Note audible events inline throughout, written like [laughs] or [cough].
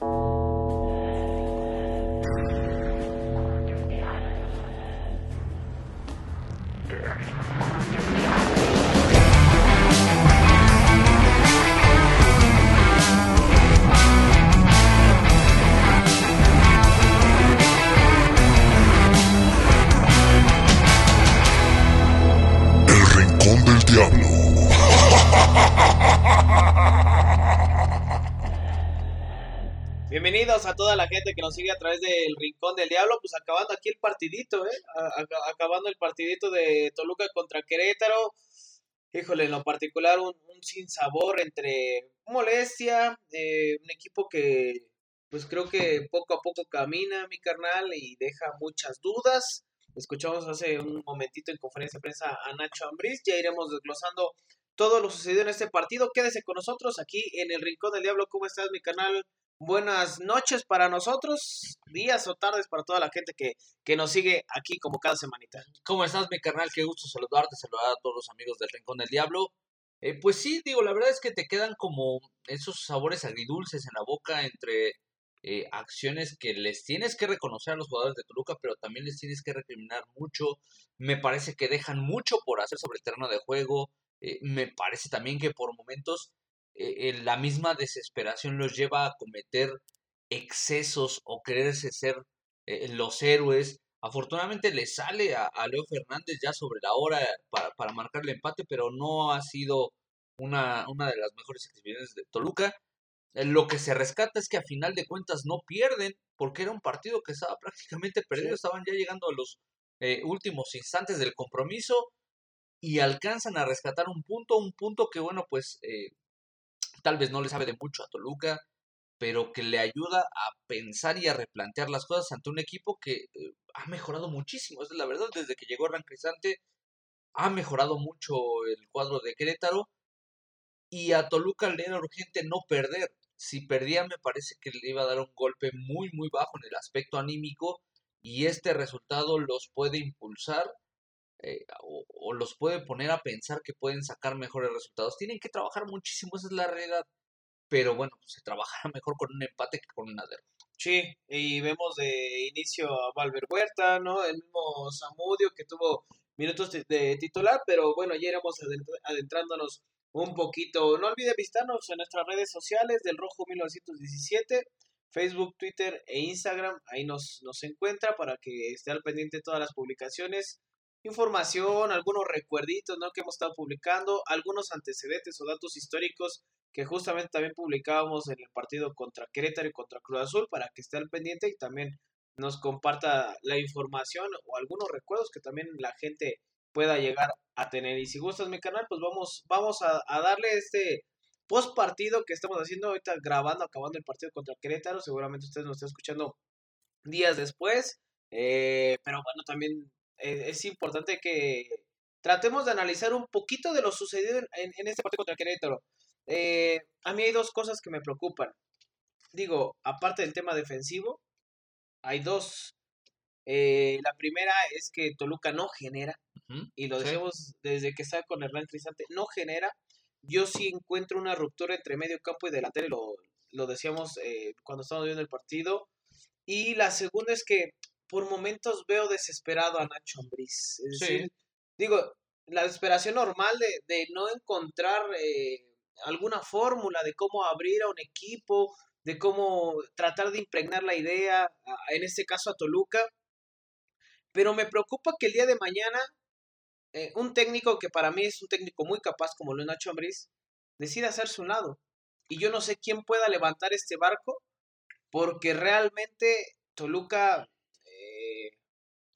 El Bienvenidos a toda la gente que nos sigue a través del Rincón del Diablo, pues acabando aquí el partidito, ¿eh? A- acabando el partidito de Toluca contra Querétaro. Híjole, en lo particular un, un sinsabor entre molestia, eh, un equipo que pues creo que poco a poco camina, mi carnal, y deja muchas dudas. Escuchamos hace un momentito en conferencia de prensa a Nacho Ambriz, ya iremos desglosando todo lo sucedido en este partido. Quédese con nosotros aquí en el Rincón del Diablo. ¿Cómo estás, mi canal? Buenas noches para nosotros, días o tardes para toda la gente que, que nos sigue aquí como cada semanita. ¿Cómo estás, mi carnal? Qué gusto saludarte, saludar a todos los amigos del Rincón del Diablo. Eh, pues sí, digo, la verdad es que te quedan como esos sabores agridulces en la boca entre eh, acciones que les tienes que reconocer a los jugadores de Toluca, pero también les tienes que recriminar mucho. Me parece que dejan mucho por hacer sobre el terreno de juego. Eh, me parece también que por momentos eh, eh, la misma desesperación los lleva a cometer excesos o quererse ser eh, los héroes. Afortunadamente le sale a, a Leo Fernández ya sobre la hora para, para marcar el empate, pero no ha sido una, una de las mejores exhibiciones de Toluca. Eh, Lo que se rescata es que a final de cuentas no pierden, porque era un partido que estaba prácticamente perdido, estaban ya llegando a los eh, últimos instantes del compromiso y alcanzan a rescatar un punto, un punto que bueno, pues eh, tal vez no le sabe de mucho a Toluca, pero que le ayuda a pensar y a replantear las cosas ante un equipo que eh, ha mejorado muchísimo. Es la verdad, desde que llegó Hernán Cristante ha mejorado mucho el cuadro de Querétaro y a Toluca le era urgente no perder. Si perdía me parece que le iba a dar un golpe muy muy bajo en el aspecto anímico y este resultado los puede impulsar eh, o, o los puede poner a pensar que pueden sacar mejores resultados. Tienen que trabajar muchísimo, esa es la realidad. Pero bueno, se trabajará [laughs] mejor con un empate que con una derrota. Sí, y vemos de inicio a Valver Huerta, ¿no? El mismo Zamudio que tuvo minutos de, titular, pero bueno, ya iremos adentrándonos un poquito. No olvide visitarnos en nuestras redes sociales del Rojo 1917, Facebook, Twitter e Instagram. Ahí nos, nos encuentra para que esté al pendiente de todas las publicaciones, información, algunos recuerditos, ¿no? Que hemos estado publicando, algunos antecedentes o datos históricos que justamente también publicábamos en el partido contra Querétaro y contra Cruz Azul para que esté al pendiente y también nos comparta la información o algunos recuerdos que también la gente pueda llegar a tener. Y si gustas mi canal, pues vamos, vamos a, darle este post partido que estamos haciendo ahorita grabando, acabando el partido contra Querétaro. Seguramente ustedes nos están escuchando días después. eh, pero bueno, también es importante que tratemos de analizar un poquito de lo sucedido en, en- en este partido contra Querétaro. Eh, a mí hay dos cosas que me preocupan. Digo, aparte del tema defensivo, hay dos. Eh, la primera es que Toluca no genera, y lo sí. decimos desde que está con Hernán Cristante, no genera. Yo sí encuentro una ruptura entre medio campo y delantero, lo, lo decíamos eh, cuando estábamos viendo el partido. Y la segunda es que por momentos veo desesperado a Nacho Ambriz. Es Sí. decir, digo, la desesperación normal de, de no encontrar eh, alguna fórmula de cómo abrir a un equipo, de cómo tratar de impregnar la idea, a- en este caso a Toluca. Pero me preocupa que el día de mañana eh, un técnico que para mí es un técnico muy capaz como lo es Nacho Ambriz, decida hacerse un lado. Y yo no sé quién pueda levantar este barco, porque realmente Toluca,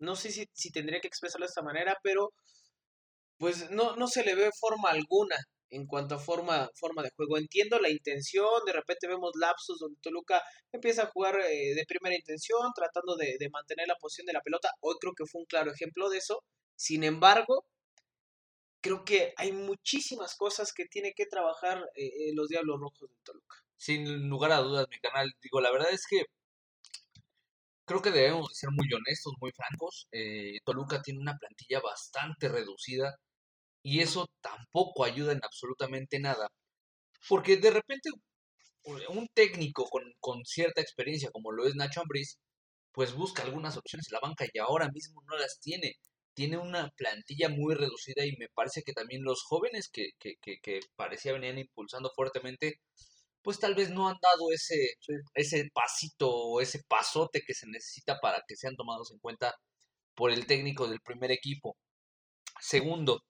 no sé si, si tendría que expresarlo de esta manera, pero pues no, no se le ve forma alguna en cuanto a forma, forma de juego. Entiendo la intención, de repente vemos lapsos donde Toluca empieza a jugar eh, de primera intención, tratando de, de mantener la posición de la pelota. Hoy creo que fue un claro ejemplo de eso. Sin embargo, creo que hay muchísimas cosas que tiene que trabajar eh, eh, los Diablos Rojos de Toluca. Sin lugar a dudas, mi canal, digo, la verdad es que creo que debemos de ser muy honestos, muy francos. Eh, Toluca tiene una plantilla bastante reducida y eso tampoco ayuda en absolutamente nada. Porque de repente un técnico con, con cierta experiencia como lo es Nacho Ambriz, pues busca algunas opciones en la banca y ahora mismo no las tiene. Tiene una plantilla muy reducida y me parece que también los jóvenes que, que, que, que parecía venían impulsando fuertemente, pues tal vez no han dado ese, ese pasito o ese pasote que se necesita para que sean tomados en cuenta por el técnico del primer equipo. Segundo,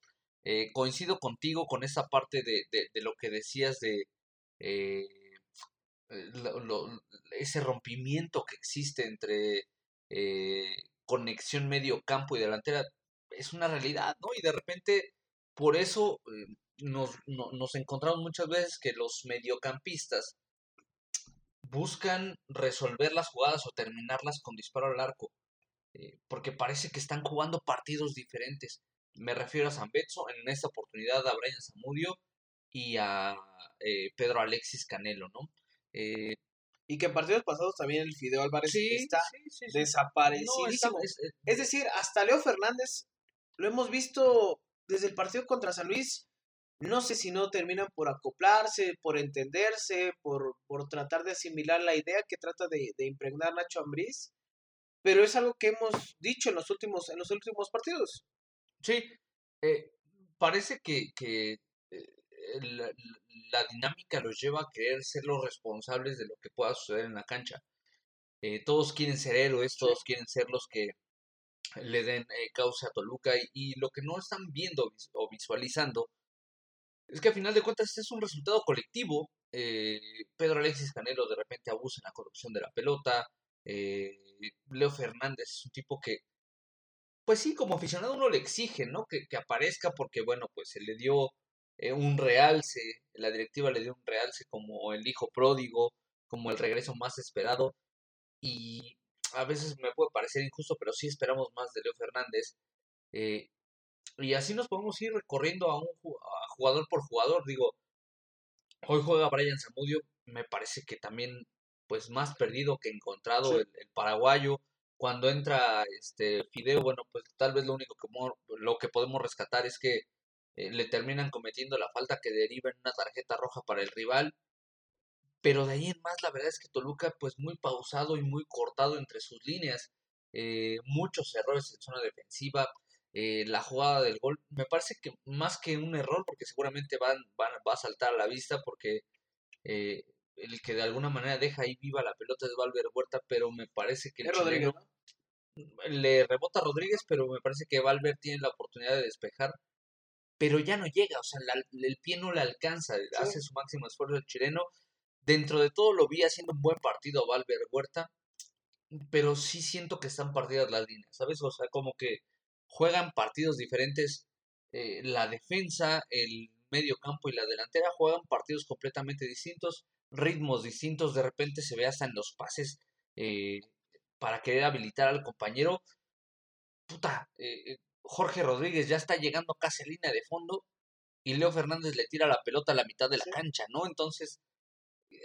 eh, coincido contigo con esa parte de, de, lo que decías de eh, ese rompimiento que existe entre eh, conexión medio campo y delantera. Es una realidad, ¿no? Y de repente, por eso nos, nos encontramos muchas veces que los mediocampistas buscan resolver las jugadas o terminarlas con disparo al arco. porque parece que están jugando partidos diferentes. Me refiero a San Betso, en esta oportunidad a Brian Zamudio y a eh, Pedro Alexis Canelo, ¿no? Eh, y que en partidos pasados también el Fideo Álvarez está desaparecidísimo. Eh, es, decir, hasta Leo Fernández lo hemos visto desde el partido contra San Luis. No sé si no terminan por acoplarse, por entenderse, por, por tratar de asimilar la idea que trata de, de impregnar Nacho Ambriz. Pero es algo que hemos dicho en los últimos, en los últimos partidos. Sí, eh, parece que, que eh, la, dinámica los lleva a querer ser los responsables de lo que pueda suceder en la cancha. Eh, todos quieren ser héroes, todos quieren ser los que le den causa a Toluca y, lo que no están viendo o visualizando es que a final de cuentas es un resultado colectivo. Pedro Alexis Canelo de repente abusa en la corrupción de la pelota. Leo Fernández es un tipo que pues sí, como aficionado uno le exige, ¿no? Que, que aparezca porque, bueno, pues se le dio eh, un realce, la directiva le dio un realce como el hijo pródigo, como el regreso más esperado. Y a veces me puede parecer injusto, pero sí esperamos más de Leo Fernández. Eh, y así nos podemos ir recorriendo a un jugador por jugador. Digo, hoy juega Brian Zamudio, me parece que también, pues más perdido que encontrado el paraguayo cuando entra este Fideo, bueno, pues tal vez lo único que lo que podemos rescatar es que eh, le terminan cometiendo la falta que deriva en una tarjeta roja para el rival. Pero de ahí en más, la verdad es que Toluca, pues muy pausado y muy cortado entre sus líneas. Eh, muchos errores en zona defensiva. Eh, la jugada del gol, me parece que más que un error, porque seguramente van, van, va a saltar a la vista, porque el que de alguna manera deja ahí viva la pelota es Valver Huerta, pero me parece que el le rebota a Rodríguez, pero me parece que Valver tiene la oportunidad de despejar, pero ya no llega, o sea, el pie no le alcanza, hace su máximo esfuerzo el chileno. Dentro de todo lo vi haciendo un buen partido a Valver Huerta, pero sí siento que están partidas las líneas, ¿sabes? O sea, como que juegan partidos diferentes, eh, la defensa, el medio campo y la delantera juegan partidos completamente distintos ritmos distintos, de repente se ve hasta en los pases eh, para querer habilitar al compañero. Puta, eh, eh, Jorge Rodríguez ya está llegando casi a línea de fondo y Leo Fernández le tira la pelota a la mitad de la cancha, ¿no? Entonces,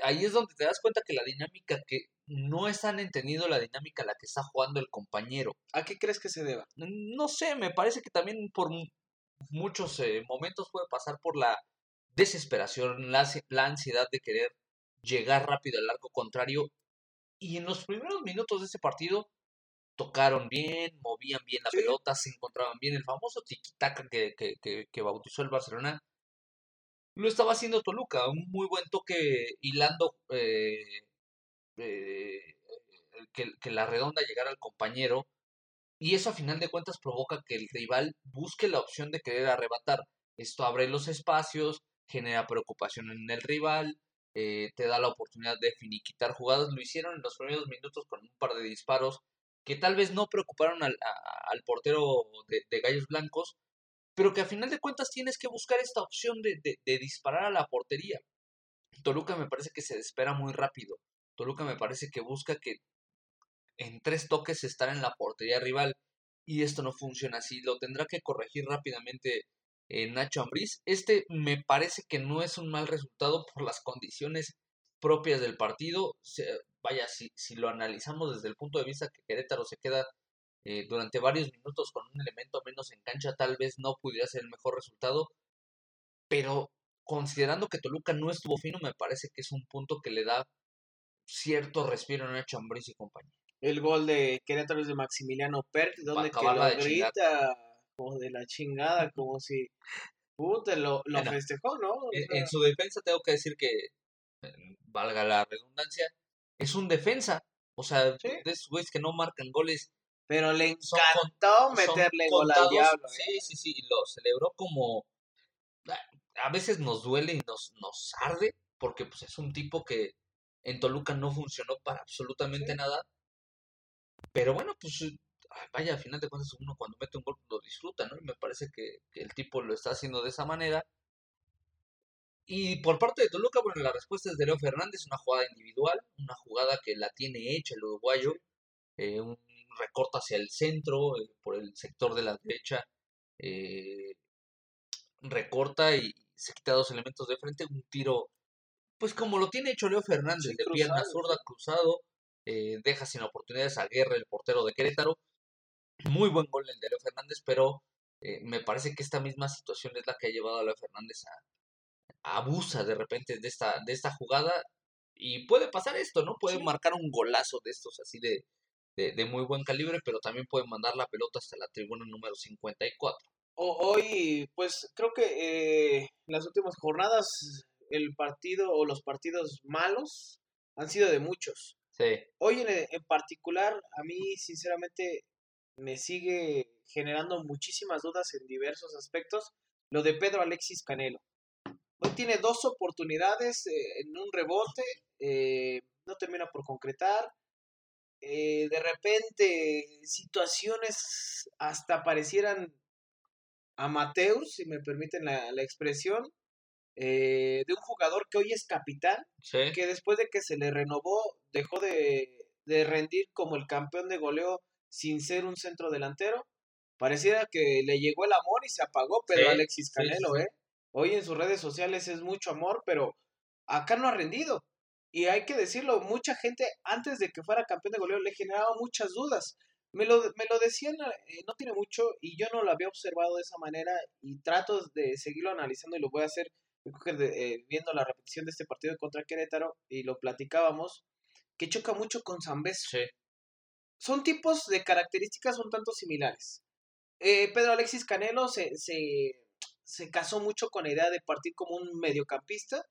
ahí es donde te das cuenta que la dinámica que no están entendiendo la dinámica a la que está jugando el compañero. ¿A qué crees que se deba? No sé, me parece que también por muchos momentos puede pasar por la desesperación, la, la ansiedad de querer llegar rápido al arco contrario. Y en los primeros minutos de ese partido tocaron bien, movían bien la pelota, se encontraban bien. El famoso tiki-taka que, que, que, bautizó el Barcelona lo estaba haciendo Toluca. Un muy buen toque hilando eh, eh, que, que la redonda llegara al compañero. Y eso a final de cuentas provoca que el rival busque la opción de querer arrebatar. Esto abre los espacios, genera preocupación en el rival, eh, te da la oportunidad de finiquitar jugadas. Lo hicieron en los primeros minutos con un par de disparos que tal vez no preocuparon al, al portero de, Gallos Blancos, pero que a final de cuentas tienes que buscar esta opción de, de, disparar a la portería. Toluca me parece que se espera muy rápido. Toluca me parece que busca que en tres toques estar en la portería rival y esto no funciona así. Lo tendrá que corregir rápidamente eh, Nacho Ambriz. Este me parece que no es un mal resultado por las condiciones propias del partido. vaya, si, si lo analizamos desde el punto de vista que Querétaro se queda eh, durante varios minutos con un elemento menos en cancha, tal vez no pudiera ser el mejor resultado. Pero considerando que Toluca no estuvo fino, me parece que es un punto que le da cierto respiro a Nacho Ambriz y compañía. El gol de Querétaro es de Maximiliano Perk, donde que lo grita como de la chingada, [laughs] como si puta, lo, lo festejó, ¿no? en, su defensa tengo que decir que, eh, valga la redundancia, es un defensa. O sea, ¿Sí? de esos güeyes que no marcan goles. Pero le encantó meterle gol al diablo. Sí, ¿eh? sí, sí, y lo celebró como... A veces nos duele y nos, nos arde, porque pues es un tipo que en Toluca no funcionó para absolutamente nada. Pero bueno, pues vaya, al final de cuentas uno cuando mete un gol lo disfruta, ¿no? Y me parece que, el tipo lo está haciendo de esa manera. Y por parte de Toluca, bueno, la respuesta es de Leo Fernández, una jugada individual, una jugada que la tiene hecha el uruguayo, eh, un recorta hacia el centro, eh, por el sector de la derecha, eh, recorta y se quita dos elementos de frente, un tiro, pues como lo tiene hecho Leo Fernández, de pierna zurda, cruzado, deja sin oportunidades a Guerra, el portero de Querétaro, muy buen gol el de Leo Fernández, pero eh, me parece que esta misma situación es la que ha llevado a Leo Fernández a, abusa de repente de esta, de esta jugada y puede pasar esto, ¿no? Puede marcar un golazo de estos así de, de, muy buen calibre, pero también puede mandar la pelota hasta la tribuna número 54. Hoy, pues creo que eh, en las últimas jornadas el partido o los partidos malos han sido de muchos. Sí. Hoy en, en particular, a mí sinceramente me sigue generando muchísimas dudas en diversos aspectos. Lo de Pedro Alexis Canelo. Hoy tiene dos oportunidades eh, en un rebote, eh, no termina por concretar. Eh, de repente, situaciones hasta parecieran amateurs, si me permiten la, expresión, de un jugador que hoy es capitán, que después de que se le renovó, dejó de, de rendir como el campeón de goleo sin ser un centro delantero. Pareciera que le llegó el amor y se apagó Pedro Alexis Canelo, ¿eh? Hoy en sus redes sociales es mucho amor, pero acá no ha rendido. Y hay que decirlo, mucha gente antes de que fuera campeón de goleo le generaba muchas dudas. Me lo, me lo decían, eh, no tiene mucho, y yo no lo había observado de esa manera, y trato de seguirlo analizando y lo voy a hacer eh, viendo la repetición de este partido contra Querétaro, y lo platicábamos, que choca mucho con Zambés. Sí son tipos de características un tanto similares. Eh, Pedro Alexis Canelo se, se, casó mucho con la idea de partir como un mediocampista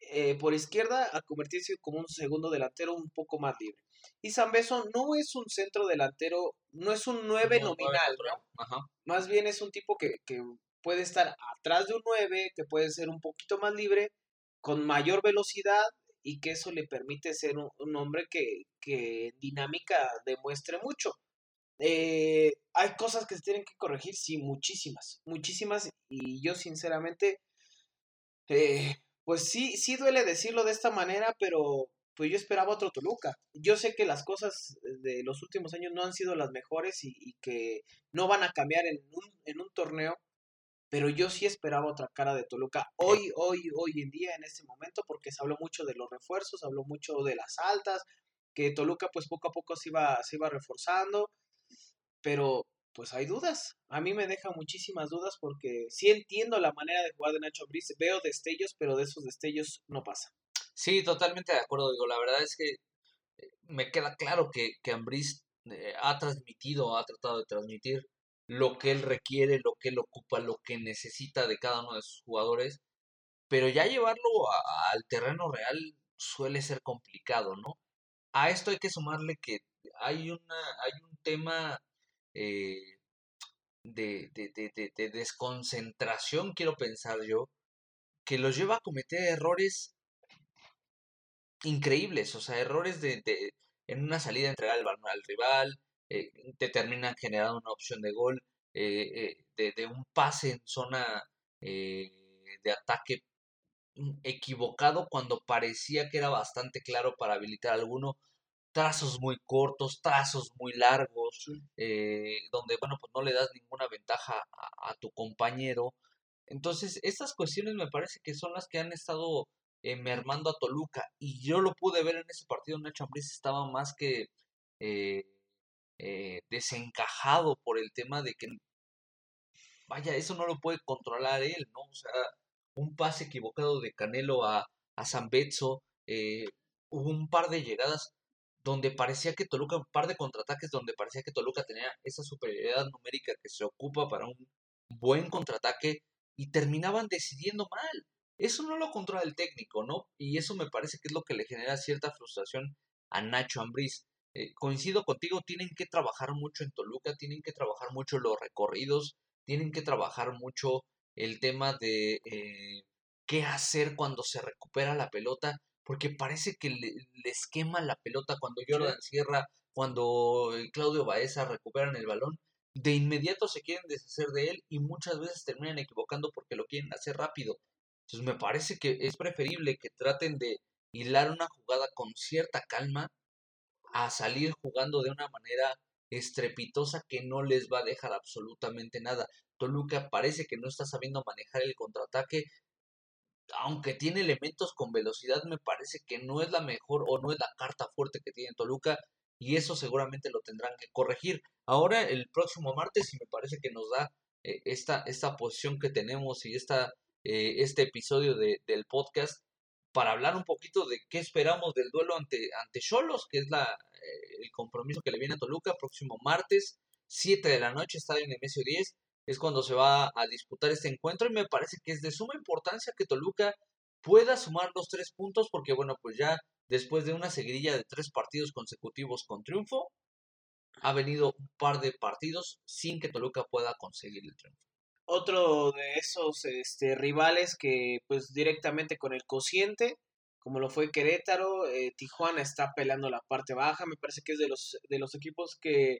eh, por izquierda a convertirse como un segundo delantero un poco más libre. Y Zambeso no es un centro delantero, no es un 9 nominal, ¿no? Más bien es un tipo que, que puede estar atrás de un 9, que puede ser un poquito más libre, con mayor velocidad y que eso le permite ser un, hombre que, que, dinámica demuestre mucho. Eh, hay cosas que se tienen que corregir, sí, muchísimas, muchísimas, y yo sinceramente, eh, pues sí, sí duele decirlo de esta manera, pero pues yo esperaba otro Toluca. Yo sé que las cosas de los últimos años no han sido las mejores y, que no van a cambiar en en un torneo, pero yo sí esperaba otra cara de Toluca hoy, hoy, hoy en día, en este momento, porque se habló mucho de los refuerzos, se habló mucho de las altas, que Toluca pues poco a poco se iba, se iba reforzando, pero pues hay dudas. A mí me deja muchísimas dudas porque sí entiendo la manera de jugar de Nacho Ambriz, veo destellos, pero de esos destellos no pasa. Sí, totalmente de acuerdo, digo, la verdad es que eh, me queda claro que, que Ambriz eh, ha transmitido, ha tratado de transmitir lo que él requiere, lo que él ocupa, lo que necesita de cada uno de sus jugadores, pero ya llevarlo al terreno real suele ser complicado, ¿no? A esto hay que sumarle que hay, una, hay un tema eh, de, de, de, de, desconcentración, quiero pensar yo, que los lleva a cometer errores increíbles, o sea, errores de, en una salida entregar el balón al rival, eh, te terminan generando una opción de gol, eh, eh, de, un pase en zona de ataque mm, equivocado cuando parecía que era bastante claro para habilitar alguno, trazos muy cortos, trazos muy largos, donde, bueno, pues no le das ninguna ventaja a, tu compañero. Entonces, estas cuestiones me parece que son las que han estado mermando a Toluca. Y yo lo pude ver en ese partido. Nacho Ambriz estaba más que eh, desencajado por el tema de que, vaya, eso no lo puede controlar él, ¿no? O sea, un pase equivocado de Canelo a, a San Betso, eh, hubo un par de llegadas donde parecía que Toluca, un par de contraataques donde parecía que Toluca tenía esa superioridad numérica que se ocupa para un buen contraataque y terminaban decidiendo mal. Eso no lo controla el técnico, ¿no? Y eso me parece que es lo que le genera cierta frustración a Nacho Ambriz. Eh, coincido contigo, tienen que trabajar mucho en Toluca, tienen que trabajar mucho los recorridos, tienen que trabajar mucho el tema de eh, qué hacer cuando se recupera la pelota, porque parece que le, les quema la pelota cuando Jordan Sierra, cuando eh, Claudio Baeza recuperan el balón, de inmediato se quieren deshacer de él y muchas veces terminan equivocando porque lo quieren hacer rápido. Entonces me parece que es preferible que traten de hilar una jugada con cierta calma a salir jugando de una manera estrepitosa que no les va a dejar absolutamente nada. Toluca parece que no está sabiendo manejar el contraataque, aunque tiene elementos con velocidad, me parece que no es la mejor o no es la carta fuerte que tiene Toluca y eso seguramente lo tendrán que corregir. Ahora el próximo martes y me parece que nos da eh, esta, esta posición que tenemos y esta, eh, este episodio de, del podcast para hablar un poquito de qué esperamos del duelo ante ante Cholos, que es eh, el compromiso que le viene a Toluca próximo martes, 7 de la noche, estadio Nemesio 10, es cuando se va a disputar este encuentro y me parece que es de suma importancia que Toluca pueda sumar los tres puntos porque bueno, pues ya después de una seguidilla de tres partidos consecutivos con triunfo, ha venido un par de partidos sin que Toluca pueda conseguir el triunfo otro de esos este, rivales que pues directamente con el cociente, como lo fue Querétaro, eh, Tijuana está peleando la parte baja, me parece que es de los, de los equipos que,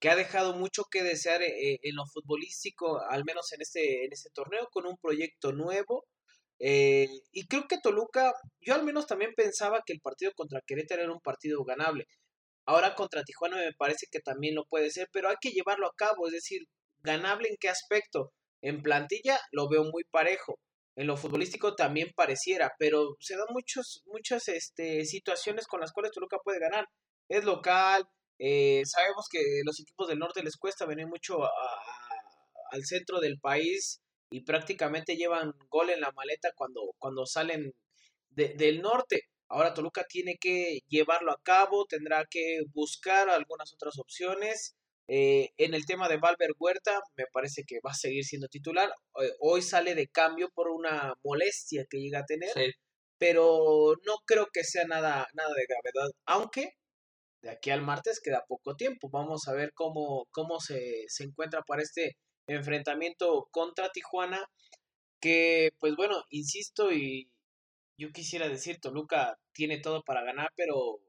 que ha dejado mucho que desear eh, en lo futbolístico, al menos en este, en este torneo, con un proyecto nuevo. Eh, y creo que Toluca, yo al menos también pensaba que el partido contra Querétaro era un partido ganable. Ahora contra Tijuana me parece que también lo puede ser, pero hay que llevarlo a cabo, es decir, ganable en qué aspecto en plantilla lo veo muy parejo. En lo futbolístico también pareciera, pero se dan muchos, muchas este, situaciones con las cuales Toluca puede ganar. Es local, eh, sabemos que los equipos del norte les cuesta venir mucho al centro del país y prácticamente llevan gol en la maleta cuando, cuando salen del norte. Ahora Toluca tiene que llevarlo a cabo, tendrá que buscar algunas otras opciones eh, en el tema de Valver Huerta, me parece que va a seguir siendo titular. Eh, hoy sale de cambio por una molestia que llega a tener, pero no creo que sea nada, nada de gravedad, aunque de aquí al martes queda poco tiempo. Vamos a ver cómo, cómo se, se encuentra para este enfrentamiento contra Tijuana, que pues bueno, insisto y yo quisiera decir, Toluca tiene todo para ganar, pero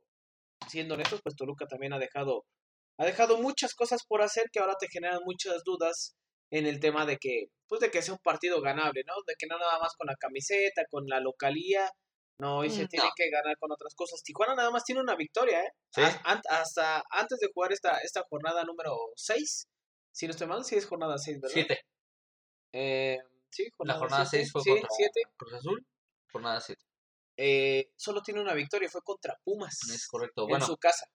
siendo honestos, pues Toluca también ha dejado ha dejado muchas cosas por hacer que ahora te generan muchas dudas en el tema de que, pues de que sea un partido ganable, ¿no? De que no nada más con la camiseta, con la localía, no, y se mm, tiene que ganar con otras cosas. Tijuana nada más tiene una victoria, ¿eh? hasta antes de jugar esta, esta jornada número 6, si no estoy mal, sí es jornada 6, ¿verdad? 7. Eh, sí, jornada La jornada 6 fue contra Cruz Azul, jornada 7. Eh, solo tiene una victoria, fue contra Pumas. Es correcto. En su casa.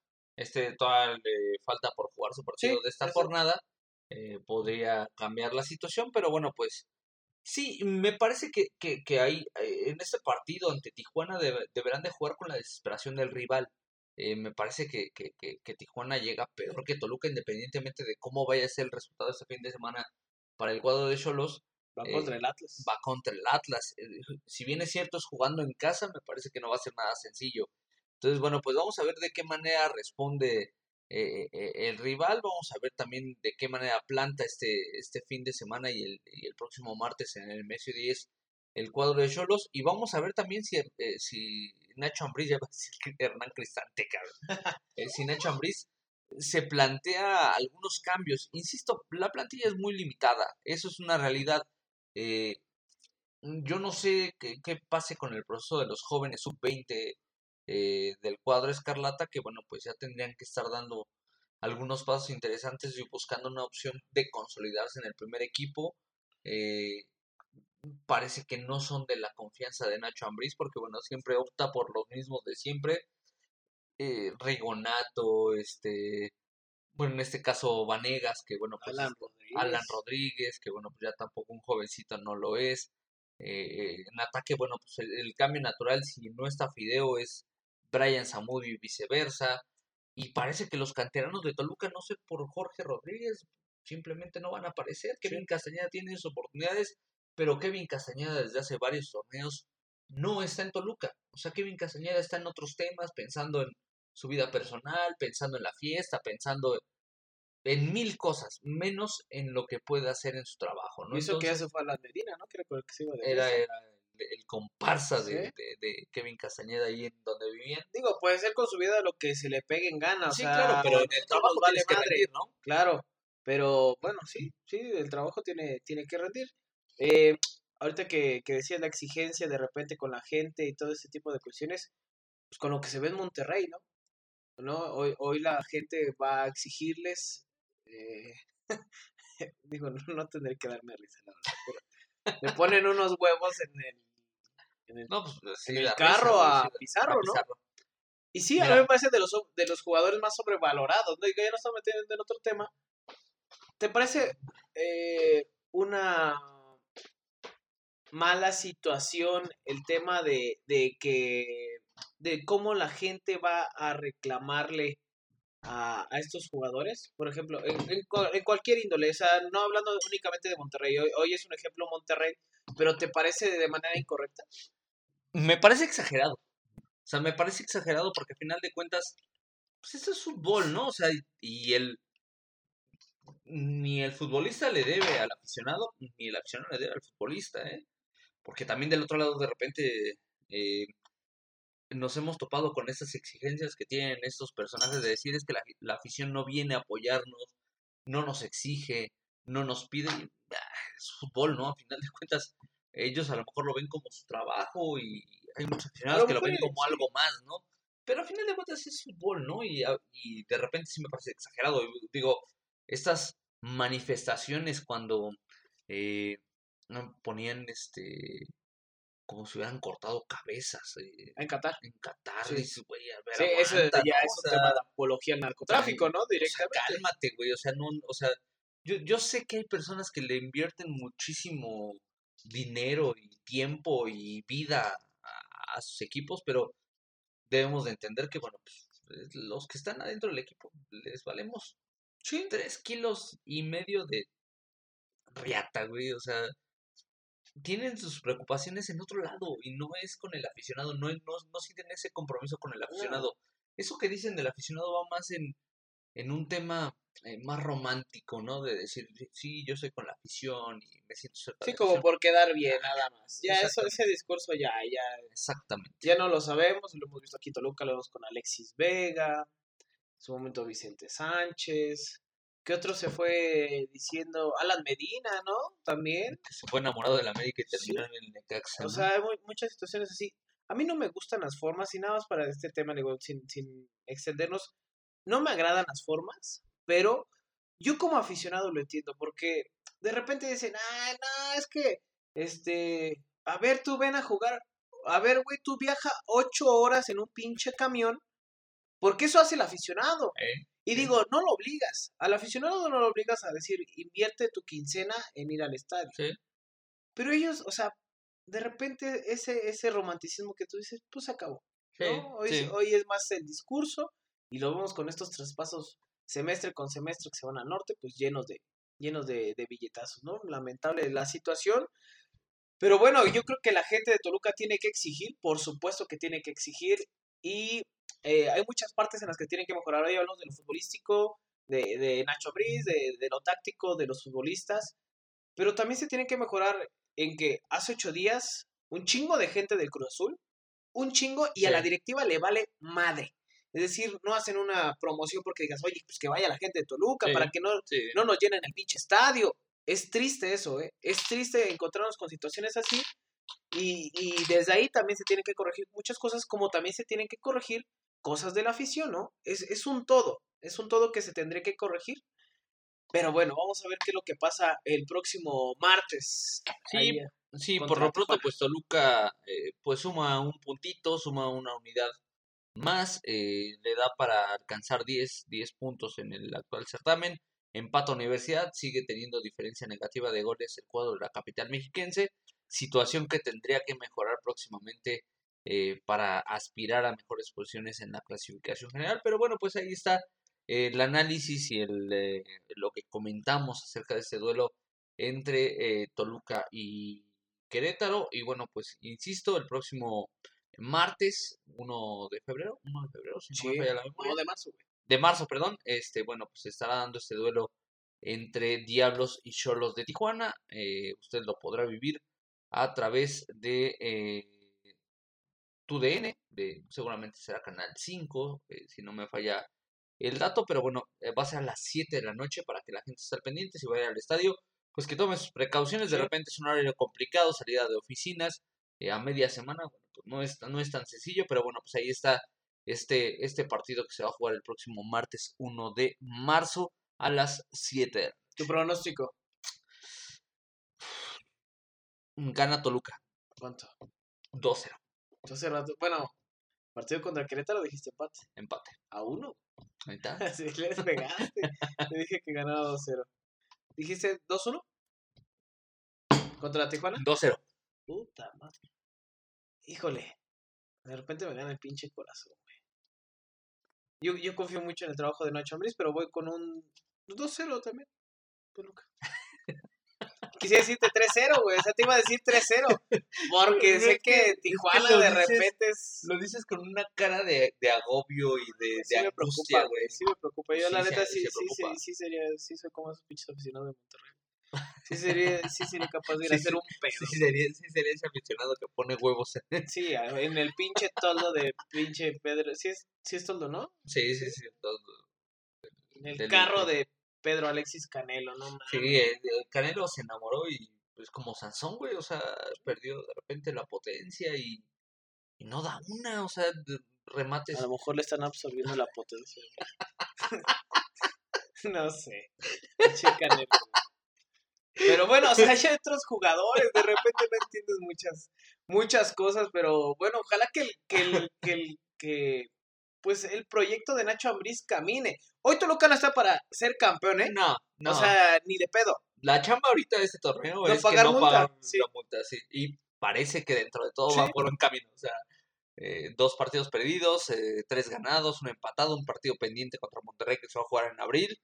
Este todavía le falta por jugar su partido de esta jornada. Eh, podría cambiar la situación, pero bueno, pues sí, me parece que, que, que hay eh, en este partido ante Tijuana deberán de jugar con la desesperación del rival. Eh, me parece que, que, que, Tijuana llega peor que Toluca, independientemente de cómo vaya a ser el resultado este fin de semana para el cuadro de Cholos. Va contra el Atlas. Va contra el Atlas. si bien es cierto, es jugando en casa, me parece que no va a ser nada sencillo. Entonces, bueno, pues vamos a ver de qué manera responde eh, eh, el rival, vamos a ver también de qué manera planta este, este fin de semana y el, y el próximo martes en el Mesio 10 el cuadro de Cholos y vamos a ver también si, eh, si Nacho Ambriz, ya va a decir Hernán Cristante, cabrón, si Nacho Ambriz se plantea algunos cambios. Insisto, la plantilla es muy limitada, eso es una realidad. yo no sé qué, qué, pase con el proceso de los jóvenes sub-20 eh, del cuadro escarlata que bueno pues ya tendrían que estar dando algunos pasos interesantes y buscando una opción de consolidarse en el primer equipo eh, parece que no son de la confianza de Nacho Ambriz porque bueno siempre opta por los mismos de siempre eh, Rigonato este bueno en este caso Vanegas que bueno pues Alan, Rodríguez. Alan Rodríguez que bueno pues ya tampoco un jovencito no lo es Eh, en ataque, bueno, pues el, el, cambio natural, si no está Fideo, es Brian Zamudio y viceversa. Y parece que los canteranos de Toluca, no sé por Jorge Rodríguez, simplemente no van a aparecer. Kevin Castañeda tiene sus oportunidades, pero Kevin Castañeda desde hace varios torneos no está en Toluca. O sea, Kevin Castañeda está en otros temas, pensando en su vida personal, pensando en la fiesta, pensando en mil cosas, menos en lo que puede hacer en su trabajo. ¿no? Hizo que ya se fue a la Medina, ¿no? Que era, era el comparsa de, de, Kevin Castañeda ahí en donde vivían. Digo, puede ser con su vida lo que se le pegue en gana. Sí, o sea, claro, pero en el trabajo vale que rendir, ¿no? Claro, pero bueno, sí, sí, el trabajo tiene, tiene que rendir. Eh, ahorita que, que decías la exigencia de repente con la gente y todo ese tipo de cuestiones, pues con lo que se ve en Monterrey, ¿no? ¿No? Hoy, hoy la gente va a exigirles, eh, [laughs] digo, no, no, tendré que darme risa, la verdad, pero le ponen unos huevos en el, en el, no, pues, sí, en el carro a, Pizarro, a, Pizarro, ¿no? Y sí, Mira. a mí me parece de los, de los jugadores más sobrevalorados, ¿no? ya no estamos metiendo en otro tema. ¿Te parece eh, una mala situación el tema de, de que de cómo la gente va a reclamarle a, a estos jugadores, por ejemplo, en, en, en, cualquier índole, o sea, no hablando únicamente de Monterrey, hoy, hoy es un ejemplo Monterrey, pero ¿te parece de manera incorrecta? Me parece exagerado, o sea, me parece exagerado porque al final de cuentas, pues esto es fútbol, ¿no? O sea, y el, ni el futbolista le debe al aficionado, ni el aficionado le debe al futbolista, ¿eh? Porque también del otro lado de repente eh, nos hemos topado con estas exigencias que tienen estos personajes de decir es que la, la afición no viene a apoyarnos, no nos exige, no nos pide, ah, es fútbol, ¿no? A final de cuentas, ellos a lo mejor lo ven como su trabajo y hay muchos aficionados que lo ven como algo más, ¿no? Pero a final de cuentas es fútbol, ¿no? Y, y de repente sí me parece exagerado. Digo, estas manifestaciones cuando eh, ponían este como si hubieran cortado cabezas. Eh, en Qatar. En Qatar, sí, dices, güey, a ver, sí aguanta, eso ya ¿no? es O un sea, tema de apología al narcotráfico, ¿no? Directamente. O sea, cálmate, güey, o sea, no, o sea, yo, yo sé que hay personas que le invierten muchísimo dinero y tiempo y vida a, a sus equipos, pero debemos de entender que, bueno, pues, los que están adentro del equipo les valemos Sí. tres kilos y medio de riata, güey, o sea, tienen sus preocupaciones en otro lado y no es con el aficionado, no, no, no sienten ese compromiso con el aficionado. Eso que dicen del aficionado va más en, en un tema eh, más romántico, ¿no? De decir, sí, yo soy con la afición y me siento cerca Sí, como por quedar bien, nada más. Ya eso, ese discurso ya, ya, Exactamente. ya no lo sabemos, lo hemos visto aquí en Toluca, lo vemos con Alexis Vega, en su momento Vicente Sánchez. ¿Qué otro se fue diciendo? Alan Medina, ¿no? También. Que se fue enamorado de la América y Sí. terminó en el Necaxa. O sea, hay mu- muchas situaciones así. A mí no me gustan las formas y nada más para este tema, digo, sin, sin extendernos, no me agradan las formas, pero yo como aficionado lo entiendo, porque de repente dicen, ah, no, es que, este, a ver, tú ven a jugar, a ver, güey, tú viaja ocho horas en un pinche camión, porque eso hace el aficionado. ¿Eh? Y digo, no lo obligas, al aficionado no lo obligas a decir, invierte tu quincena en ir al estadio. Sí. Pero ellos, o sea, de repente ese, ese romanticismo que tú dices, pues se acabó. Sí, ¿no? Hoy, sí. hoy es más el discurso y lo vemos con estos traspasos semestre con semestre que se van al norte, pues llenos de, llenos de, de billetazos, ¿no? Lamentable la situación. Pero bueno, yo creo que la gente de Toluca tiene que exigir, por supuesto que tiene que exigir, y eh, hay muchas partes en las que tienen que mejorar. Hoy hablamos de lo futbolístico, de, de Nacho Briz, de, de lo táctico, de los futbolistas, pero también se tienen que mejorar en que hace ocho días un chingo de gente del Cruz Azul, un chingo, y a la directiva le vale madre. Es decir, no hacen una promoción porque digas, oye, pues que vaya la gente de Toluca Sí. para que no, Sí. no nos llenen el pinche estadio. Es triste eso, ¿eh? Es triste encontrarnos con situaciones así. Y, y desde ahí también se tienen que corregir muchas cosas, como también se tienen que corregir cosas de la afición, ¿no? Es, es un todo, es un todo que se tendría que corregir. Pero bueno, vamos a ver qué es lo que pasa el próximo martes. Sí, Ahí, Sí, por lo pronto, pues Toluca eh, pues suma un puntito, suma una unidad más, eh, le da para alcanzar 10, 10 puntos en el actual certamen. Empata Universidad, sigue teniendo diferencia negativa de goles el cuadro de la capital mexiquense. situación que tendría que mejorar próximamente eh, para aspirar a mejores posiciones en la clasificación general. Pero bueno, pues ahí está el análisis y el, eh, lo que comentamos acerca de este duelo entre Toluca y Querétaro. Y bueno, pues insisto, el próximo martes 1 de febrero, 1 de febrero, si no me falla la memoria. de marzo, De marzo, perdón, este, bueno, pues estará dando este duelo entre Diablos y Cholos de Tijuana. Eh, usted lo podrá vivir a través de eh, TUDN, de, seguramente será Canal 5, eh, si no me falla el dato, pero bueno, eh, va a ser a las 7 de la noche para que la gente esté al pendiente, si vaya al estadio, pues que tome sus precauciones, de repente es un horario complicado, salida de oficinas a media semana, bueno, no es, no es tan sencillo, pero bueno, pues ahí está este, este partido que se va a jugar el próximo martes 1 de marzo a las 7. ¿Tu pronóstico? Gana Toluca. ¿Cuánto? 2-0. 2-0. Bueno, partido contra Querétaro dijiste empate. Empate. ¿A uno? Ahí está. [laughs] sí, le pegaste. Te dije que ganaba 2-0. ¿Dijiste 2-1? ¿Contra Tijuana? 2-0. Puta madre. Híjole. De repente me gana el pinche corazón, güey. Yo, yo confío mucho en el trabajo de Nacho Ambriz, pero voy con un 2-0 también. Toluca. Quisiera decirte 3-0, güey. O sea, te iba a decir 3-0. Porque sé que Tijuana de repente es. Lo dices con una cara de, de agobio y de, sí de angustia, güey. Sí me preocupa. Yo, la Sí, neta, se- sí, sí, sí, sería. Sí, soy como esos pinches aficionados de Monterrey. Sí sería, sí sería capaz de ir a hacer un pedo. Sí, sería, sí sería ese aficionado que pone huevos en... Sí, en el pinche toldo de pinche Pedro. Sí es, sí es toldo, ¿no? Sí, sí, sí. En el Del- carro de Pedro Alexis Canelo, ¿no? Sí, el, el Canelo se enamoró y pues como Sansón, güey, o sea, perdió de repente la potencia y, y no da una, o sea, remates. A lo mejor le están absorbiendo la potencia. [laughs] [laughs] no sé. Pinche Canelo. güey. Pero bueno, o sea, [laughs] hay otros jugadores, de repente no entiendes muchas, muchas cosas, pero bueno, ojalá que el, que el, que el, que pues el proyecto de Nacho Ambriz camine. Hoy Toluca no está para ser campeón, ¿eh? No, no. O sea, ni de pedo. la chamba ahorita de este torneo No es que pagar no multa, pagar sí. la multa, sí. Y parece que dentro de todo Sí. va por buen camino. O sea, eh, dos partidos perdidos, eh, tres ganados, un empatado, un partido pendiente contra Monterrey que se va a jugar en abril.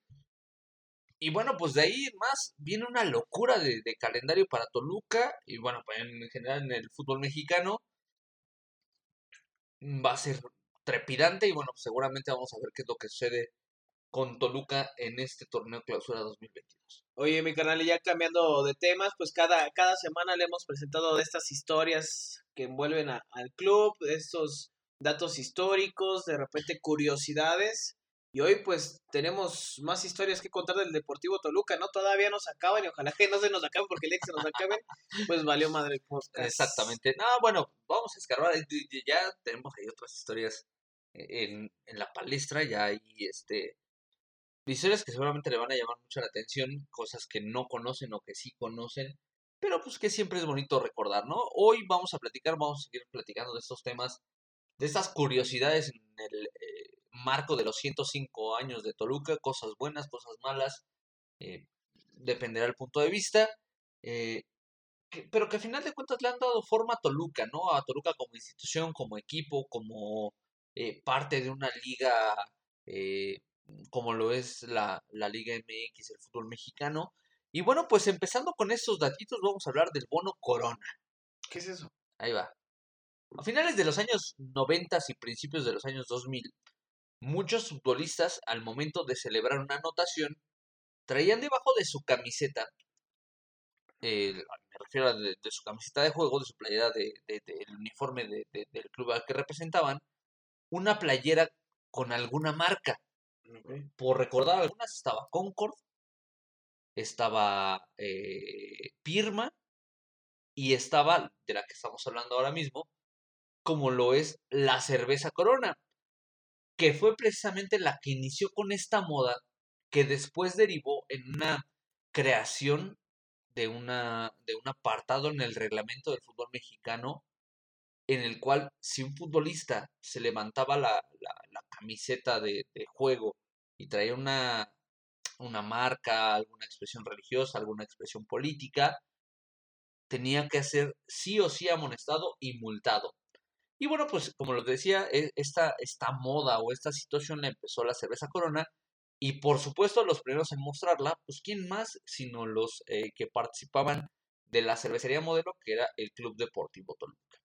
Y bueno, pues de ahí más viene una locura de, calendario para Toluca y bueno, pues en general en el fútbol mexicano va a ser trepidante y bueno, seguramente vamos a ver qué es lo que sucede con Toluca en este torneo clausura 2022. Oye, mi canal, y ya cambiando de temas, pues cada, cada semana le hemos presentado de estas historias que envuelven al club, estos datos históricos, de repente curiosidades. Y hoy pues tenemos más historias que contar del Deportivo Toluca, ¿no? Todavía no se acaban y ojalá que no se nos acaben porque el que se nos acaben, pues valió madre el. Exactamente. No, bueno, vamos a escarbar. eh, Ya tenemos ahí otras historias eh, en, en la palestra. Ya hay este, historias que seguramente le van a llamar mucho la atención, cosas que no conocen o que sí conocen, pero pues que siempre es bonito recordar, ¿no? Hoy vamos a platicar, vamos a seguir platicando de estos temas, de estas curiosidades en el eh, marco de los 105 años de Toluca, cosas buenas, cosas malas, eh, dependerá del punto de vista. eh, que- pero que a final de cuentas le han dado forma a Toluca, ¿no? A Toluca como institución, como equipo, como eh, parte de una liga como lo es la, la Liga MX, el fútbol mexicano. Y bueno, pues empezando con estos datitos, vamos a hablar del bono Corona. ¿Qué es eso? Ahí va. A finales de los años 90 y principios de los años 2000, muchos futbolistas, al momento de celebrar una anotación, traían debajo de su camiseta, eh, me refiero a de, de su camiseta de juego, de su playera de, de- del uniforme de- de- del club al que representaban, una playera con alguna marca. Por recordar algunas, estaba Concord, estaba eh, Pirma y estaba, de la que estamos hablando ahora mismo, como lo es la cerveza Corona, que fue precisamente la que inició con esta moda que después derivó en una creación de, una, de un apartado en el reglamento del fútbol mexicano en el cual si un futbolista se levantaba la, la- camiseta de, de juego y traía una, una marca, alguna expresión religiosa, alguna expresión política, tenía que ser sí o sí amonestado y multado. Y bueno, pues como les decía, e, esta, esta moda o esta situación la empezó la cerveza Corona y por supuesto los primeros en mostrarla, pues quién más sino los eh, que participaban de la cervecería modelo que era el Club Deportivo Toluca.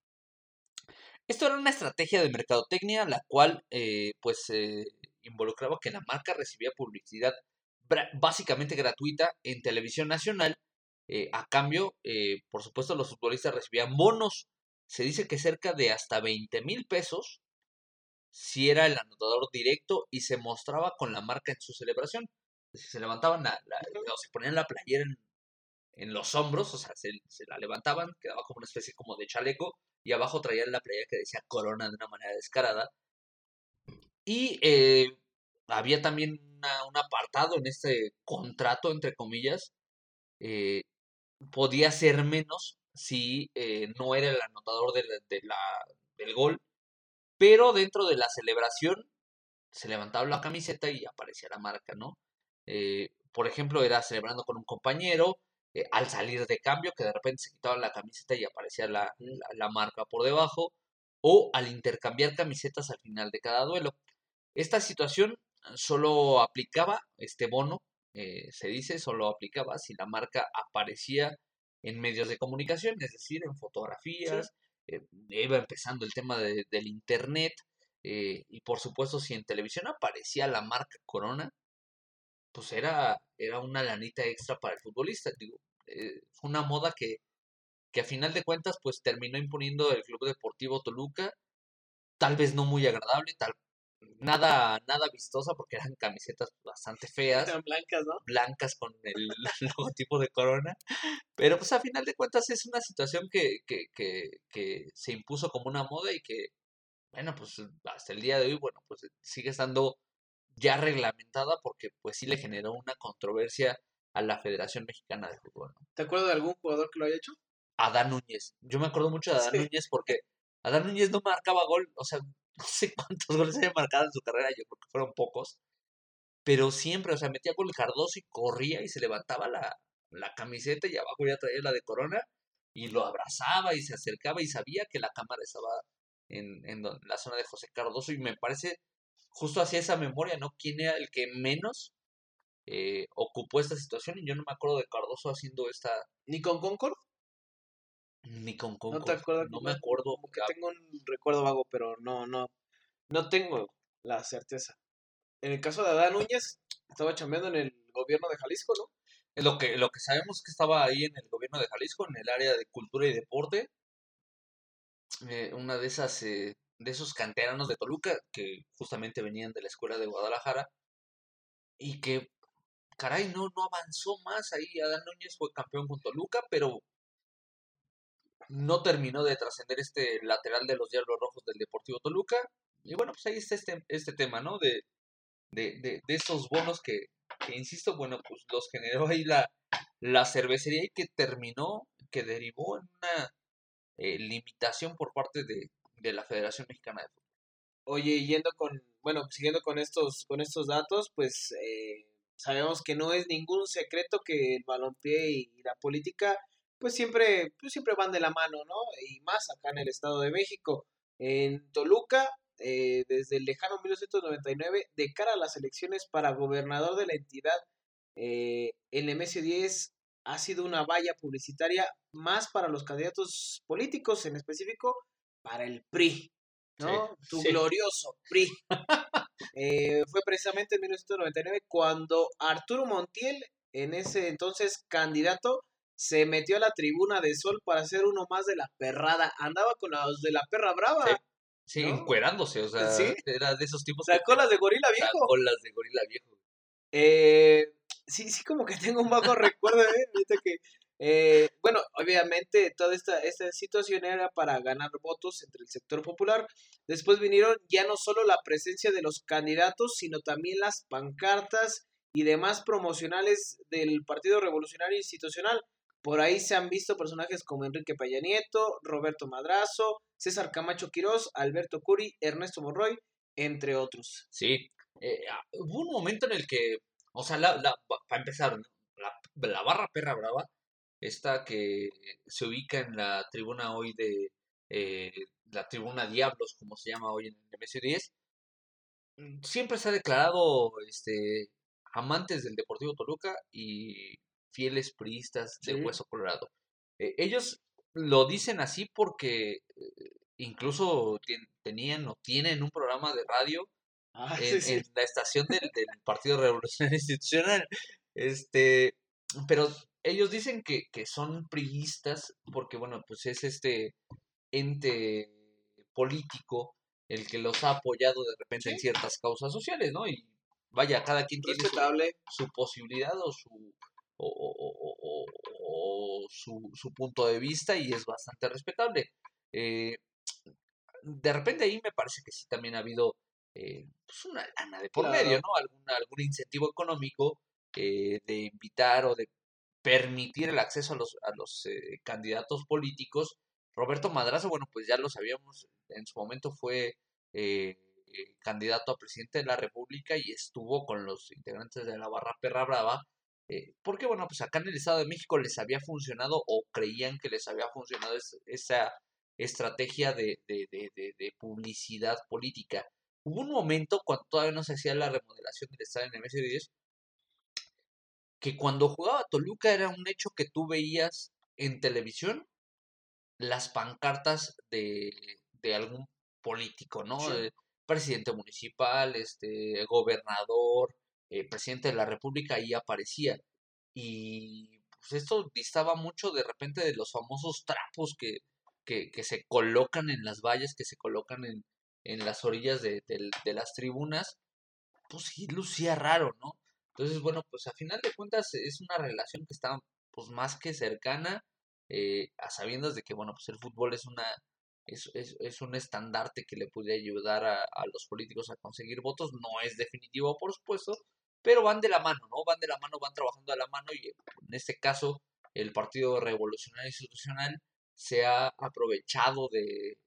Esto era una estrategia de mercadotecnia la cual eh, pues eh, involucraba que la marca recibía publicidad básicamente gratuita en televisión nacional. Eh, a cambio, por supuesto, los futbolistas recibían bonos. Se dice que cerca de hasta 20 mil pesos si era el anotador directo y se mostraba con la marca en su celebración. Se levantaban, la, o se ponían la playera en, en los hombros, o sea, se, se, la levantaban, quedaba como una especie como de chaleco, y abajo traían la playa que decía Corona de una manera descarada. Y eh, había también un apartado en este contrato, entre comillas, eh, podía ser menos si eh, no era el anotador del gol, pero dentro de la celebración se levantaba la camiseta y aparecía la marca, ¿no? por ejemplo, era celebrando con un compañero, eh, al salir de cambio, que de repente se quitaba la camiseta y aparecía la, la, marca por debajo, o al intercambiar camisetas al final de cada duelo. Esta situación solo aplicaba, este bono, eh, se dice, solo aplicaba si la marca aparecía en medios de comunicación, es decir, en fotografías, eh, iba empezando el tema de, del Internet, y por supuesto si en televisión aparecía la marca Corona, pues era, era una lanita extra para el futbolista. Digo, eh, fue una moda que, que a final de cuentas pues terminó imponiendo el Club Deportivo Toluca, tal vez no muy agradable, tal nada nada vistosa porque eran camisetas bastante feas, eran blancas, ¿no? Blancas con el, [laughs] logotipo de Corona, pero pues a final de cuentas es una situación que, que, que, que se impuso como una moda y que bueno, pues hasta el día de hoy, bueno, pues sigue estando ya reglamentada porque pues sí le generó una controversia a la Federación Mexicana de Fútbol. ¿Te acuerdas de algún jugador que lo haya hecho? Adán Núñez. Yo me acuerdo mucho de Adán Núñez porque Adán Núñez no marcaba gol, o sea, no sé [laughs] cuántos goles había marcado en su carrera, yo creo que fueron pocos, pero siempre, o sea, metía gol Cardoso y corría y se levantaba la, la camiseta y abajo ya traía la de Corona y lo abrazaba y se acercaba y sabía que la cámara estaba en, en la zona de José Cardoso y me parece justo hacía esa memoria, ¿no? ¿Quién era el que menos eh, ocupó esta situación? Y yo no me acuerdo de Cardoso haciendo esta... ¿Ni con Concord? Ni con Concord. ¿No te acuerdas? No me acuerdo. Como que tengo un recuerdo vago, pero no, no, no tengo la certeza. En el caso de Adán Núñez, estaba chambeando en el gobierno de Jalisco, ¿no? Lo que, lo que sabemos es que estaba ahí en el gobierno de Jalisco, en el área de cultura y deporte. Eh, una de esas eh, de esos canteranos de Toluca que justamente venían de la escuela de Guadalajara y que, caray, no, no avanzó más ahí. Adán Núñez fue campeón con Toluca, pero no terminó de trascender este lateral de los Diablos Rojos del Deportivo Toluca. Y bueno, pues ahí está este, este tema, ¿no? De, de, de, de esos bonos que, que, insisto, bueno, pues los generó ahí la, la cervecería y que terminó, que derivó en una eh, limitación por parte de, de la Federación Mexicana de Fútbol. Oye, yendo con, bueno, siguiendo con estos, con estos datos, pues eh, sabemos que no es ningún secreto que el balompié y la política, pues siempre, pues siempre van de la mano, ¿no? Y más acá en el Estado de México. En Toluca, eh, desde el lejano 1999, de cara a las elecciones para gobernador de la entidad, eh, el MS-10 ha sido una valla publicitaria más para los candidatos políticos en específico para el PRI, ¿no? tu glorioso PRI. Eh, fue precisamente en 1999 cuando Arturo Montiel, en ese entonces candidato, se metió a la tribuna de Sol para ser uno más de la perrada. Andaba con los de la perra brava. Sí, encuerándose, o sea, era de esos tipos. Sacó las de gorila viejo. Sacó las de gorila viejo. Eh, sí, sí, como que tengo un bajo recuerdo, ¿eh? que eh, bueno, obviamente toda esta, esta situación era para ganar votos entre el sector popular. Después vinieron ya no solo la presencia de los candidatos, sino también las pancartas y demás promocionales del Partido Revolucionario Institucional. Por ahí se han visto personajes como Enrique Peña Nieto, Roberto Madrazo, César Camacho Quirós, Alberto Curi, Ernesto Morroy, entre otros. Sí, eh, ah, hubo un momento en el que, o sea, la, para empezar, la, la barra perra brava esta que se ubica en la tribuna hoy de eh, la tribuna Diablos, como se llama hoy en el MS10, mm, siempre se ha declarado este, amantes del Deportivo Toluca y fieles priistas de Hueso Colorado. Eh, ellos lo dicen así porque eh, incluso tenían o tienen un programa de radio ah, en, la estación del, del Partido Revolucionario [laughs] Institucional. Este, pero ellos dicen que, que son priistas porque, bueno, pues es este ente político el que los ha apoyado de repente en ciertas causas sociales, ¿no? Y vaya, cada quien tiene su, posibilidad o su o, su, su, punto de vista y es bastante respetable. Eh, de repente ahí me parece que sí también ha habido eh, pues una lana de por medio, ¿no? Algún, algún incentivo económico eh, de invitar o de permitir el acceso a los, a los eh, candidatos políticos. Roberto Madrazo, bueno, pues ya lo sabíamos, en su momento fue eh, candidato a presidente de la República y estuvo con los integrantes de la Barra Perra Brava, porque bueno, pues acá en el Estado de México les había funcionado o creían que les había funcionado esa estrategia de, de, de, de, publicidad política. Hubo un momento cuando todavía no se hacía la remodelación del Estado en MS10 que cuando jugaba Toluca era un hecho que tú veías en televisión las pancartas de, de algún político, ¿no? presidente municipal, este, gobernador, eh, presidente de la República, ahí aparecía. Y pues esto distaba mucho de repente de los famosos trapos que, que, se colocan en las vallas, que se colocan en, en las orillas de, de las tribunas, pues sí lucía raro, ¿no? Entonces, bueno, pues a final de cuentas es una relación que está pues más que cercana, eh, a sabiendas de que, bueno, pues el fútbol es una es, es, es un estandarte que le puede ayudar a, a, los políticos a conseguir votos, no es definitivo, por supuesto, pero van de la mano, ¿no? Van de la mano, van trabajando a la mano y en este caso el Partido Revolucionario Institucional se ha aprovechado de,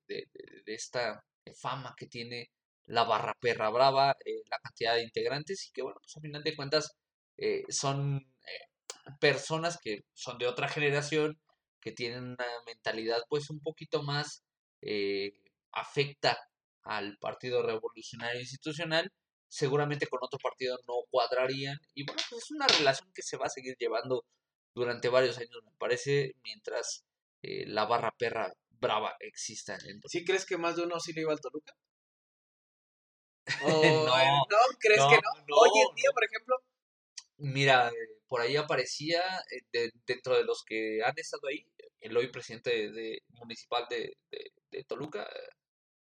esta fama que tiene la barra perra brava, eh, la cantidad de integrantes y que bueno, pues a final de cuentas eh, son eh, personas que son de otra generación, que tienen una mentalidad pues un poquito más afecta al Partido Revolucionario Institucional, seguramente con otro partido no cuadrarían y bueno, pues es una relación que se va a seguir llevando durante varios años, me parece, mientras la barra perra brava exista. En ¿Sí crees que más de uno sí le iba al Toluca? [laughs] no, ¿crees que no? Hoy en día, por ejemplo. Mira, por ahí aparecía eh, dentro de los que han estado ahí, el hoy presidente de, municipal de, de, Toluca,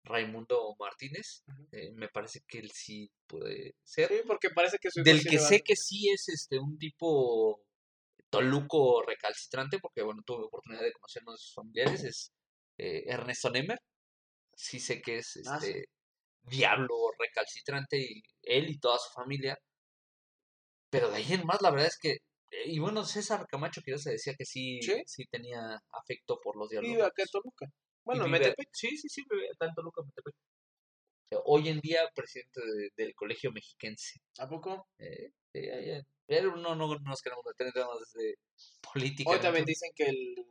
Raimundo Martínez. Eh, me parece que él sí puede ser. Sí, porque parece que Del que sé que sí es este un tipo toluco recalcitrante, porque bueno, tuve oportunidad de conocer a sus familiares, es eh, Ernesto Nemer. Sí sé que es ah, este diablo recalcitrante y él y toda su familia. Pero de ahí en más, la verdad es que. Eh, y bueno, César Camacho que se decía que sí, sí, tenía afecto por los diablos. Vive acá en Toluca. Bueno, Metepec. Sí, sí, sí, en Toluca, Metepec. Hoy en día, presidente del Colegio Mexiquense. ¿A poco? Eh, pero no, no, nos queremos meter en temas de política. Hoy también dicen que el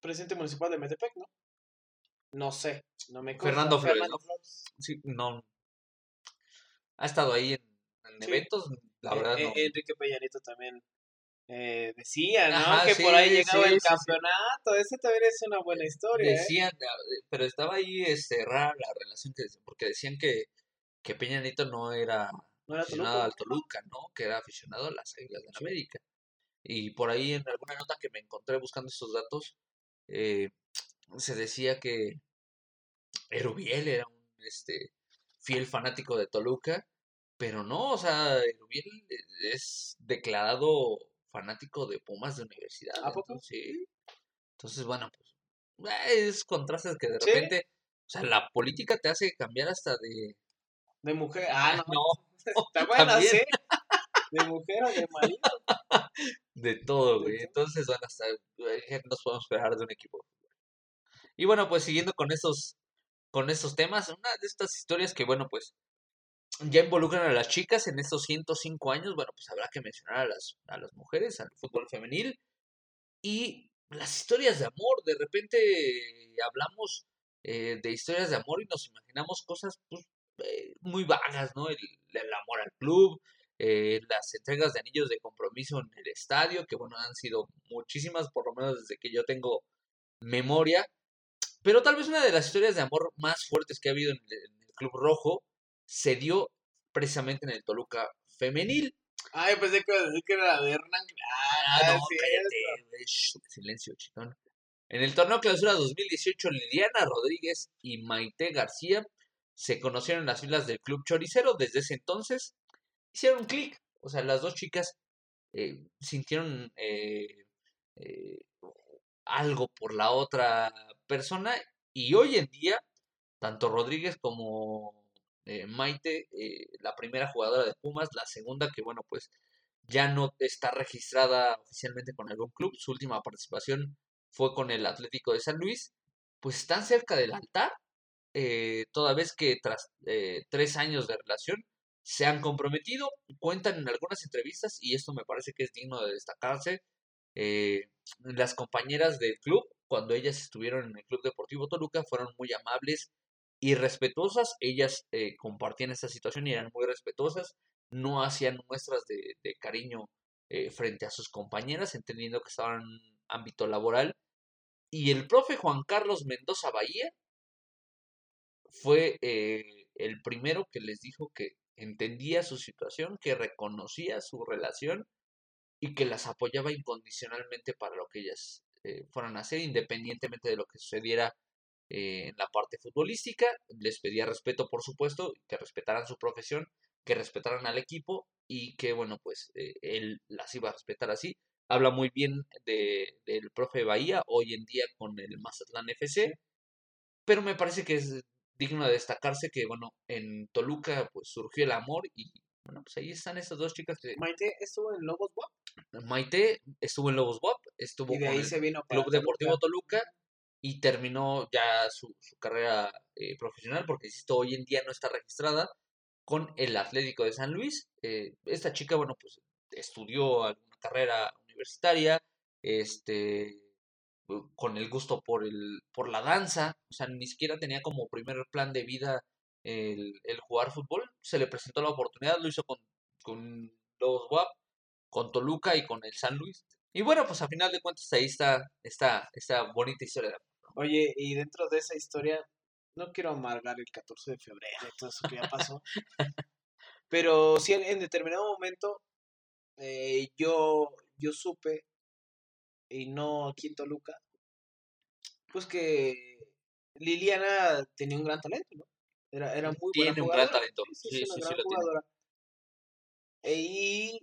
presidente municipal de Metepec, ¿no? No sé, no me Fernando Flores. Sí, no. Ha estado ahí en, eventos, la e, verdad. E, Enrique Peñanito también eh, decía, ¿no? que por ahí llegaba el campeonato. Esa también es una buena historia. ¿eh? Decían, eh, pero estaba ahí este, rara la relación que porque decían que, que Peñanito no era, aficionado al Toluca, ¿no? Que era aficionado a las Águilas de América. Y por ahí en alguna nota que me encontré buscando estos datos, eh, se decía que Erubiel era un este, fiel fanático de Toluca, pero no, o sea, Erubiel es declarado fanático de Pumas de universidad. ¿A poco? Sí. Entonces, bueno, pues es contrastes que de repente, o sea, la política te hace cambiar hasta de... De mujer. Ah, no. [laughs] Está [laughs] buena, sí. De mujer o de marido. De todo, güey. Entonces, bueno, hasta nos podemos esperar de un equipo. Y bueno, pues siguiendo con estos, con estos temas, una de estas historias que, bueno, pues ya involucran a las chicas en estos 105 años, bueno, pues habrá que mencionar a las, a las mujeres, al fútbol femenil. Y las historias de amor, de repente hablamos eh, de historias de amor y nos imaginamos cosas pues, eh, muy vagas, ¿no? El, el, amor al club, eh, las entregas de anillos de compromiso en el estadio, que bueno, han sido muchísimas, por lo menos desde que yo tengo memoria. Pero tal vez una de las historias de amor más fuertes que ha habido en el, Club Rojo se dio precisamente en el Toluca Femenil. Ay, pensé que, que era de Hernán. Ah, no, cállate. silencio, chitón. En el torneo clausura 2018, Liliana Rodríguez y Maite García se conocieron en las filas del Club Choricero. Desde ese entonces hicieron un clic. O sea, las dos chicas eh, sintieron eh, eh, algo por la otra persona y hoy en día, tanto Rodríguez como Maite, la primera jugadora de Pumas, la segunda que, bueno, pues ya no está registrada oficialmente con algún club. Su última participación fue con el Atlético de San Luis, pues están cerca del altar, eh, toda vez que tras eh, tres años de relación se han comprometido, cuentan en algunas entrevistas, y esto me parece que es digno de destacarse, eh, las compañeras del club, cuando ellas estuvieron en el Club Deportivo Toluca, fueron muy amables y respetuosas, ellas compartían esta situación y eran muy respetuosas, no hacían muestras de, cariño frente a sus compañeras, entendiendo que estaban ámbito laboral. Y el profe Juan Carlos Mendoza Bahía fue eh, el primero que les dijo que entendía su situación, que reconocía su relación y que las apoyaba incondicionalmente para lo que ellas eh, fueran a hacer, independientemente de lo que sucediera eh, en la parte futbolística. Les pedía respeto, por supuesto, que respetaran su profesión, que respetaran al equipo y que, bueno, pues él las iba a respetar así habla muy bien de, del profe Bahía, hoy en día con el Mazatlán FC, pero me parece que es digno de destacarse que, bueno, en Toluca pues surgió el amor y, bueno, pues ahí están estas dos chicas que... Maite estuvo en Lobos WAP. Maite estuvo en Lobos WAP, estuvo y de ahí se vino Club Deportivo Toluca y terminó ya su, carrera eh, profesional, porque insisto, hoy en día no está registrada con el Atlético de San Luis. Eh, esta chica, bueno, pues estudió alguna carrera universitaria, este, con el gusto por, el, por la danza, o sea, ni siquiera tenía como primer plan de vida el, el jugar fútbol, se le presentó la oportunidad, lo hizo con, con los WAP, con Toluca y con el San Luis. Y bueno, pues a final de cuentas ahí está esta, esta bonita historia. Oye, y dentro de esa historia, no quiero amargar el 14 de febrero y todo eso que ya pasó, pero sí en, determinado momento eh, yo, yo supe, y no aquí en Toluca, pues que Liliana tenía un gran talento, ¿no? Era, era muy Tiene buena un gran talento. Sí, sí, sí, jugadora. Y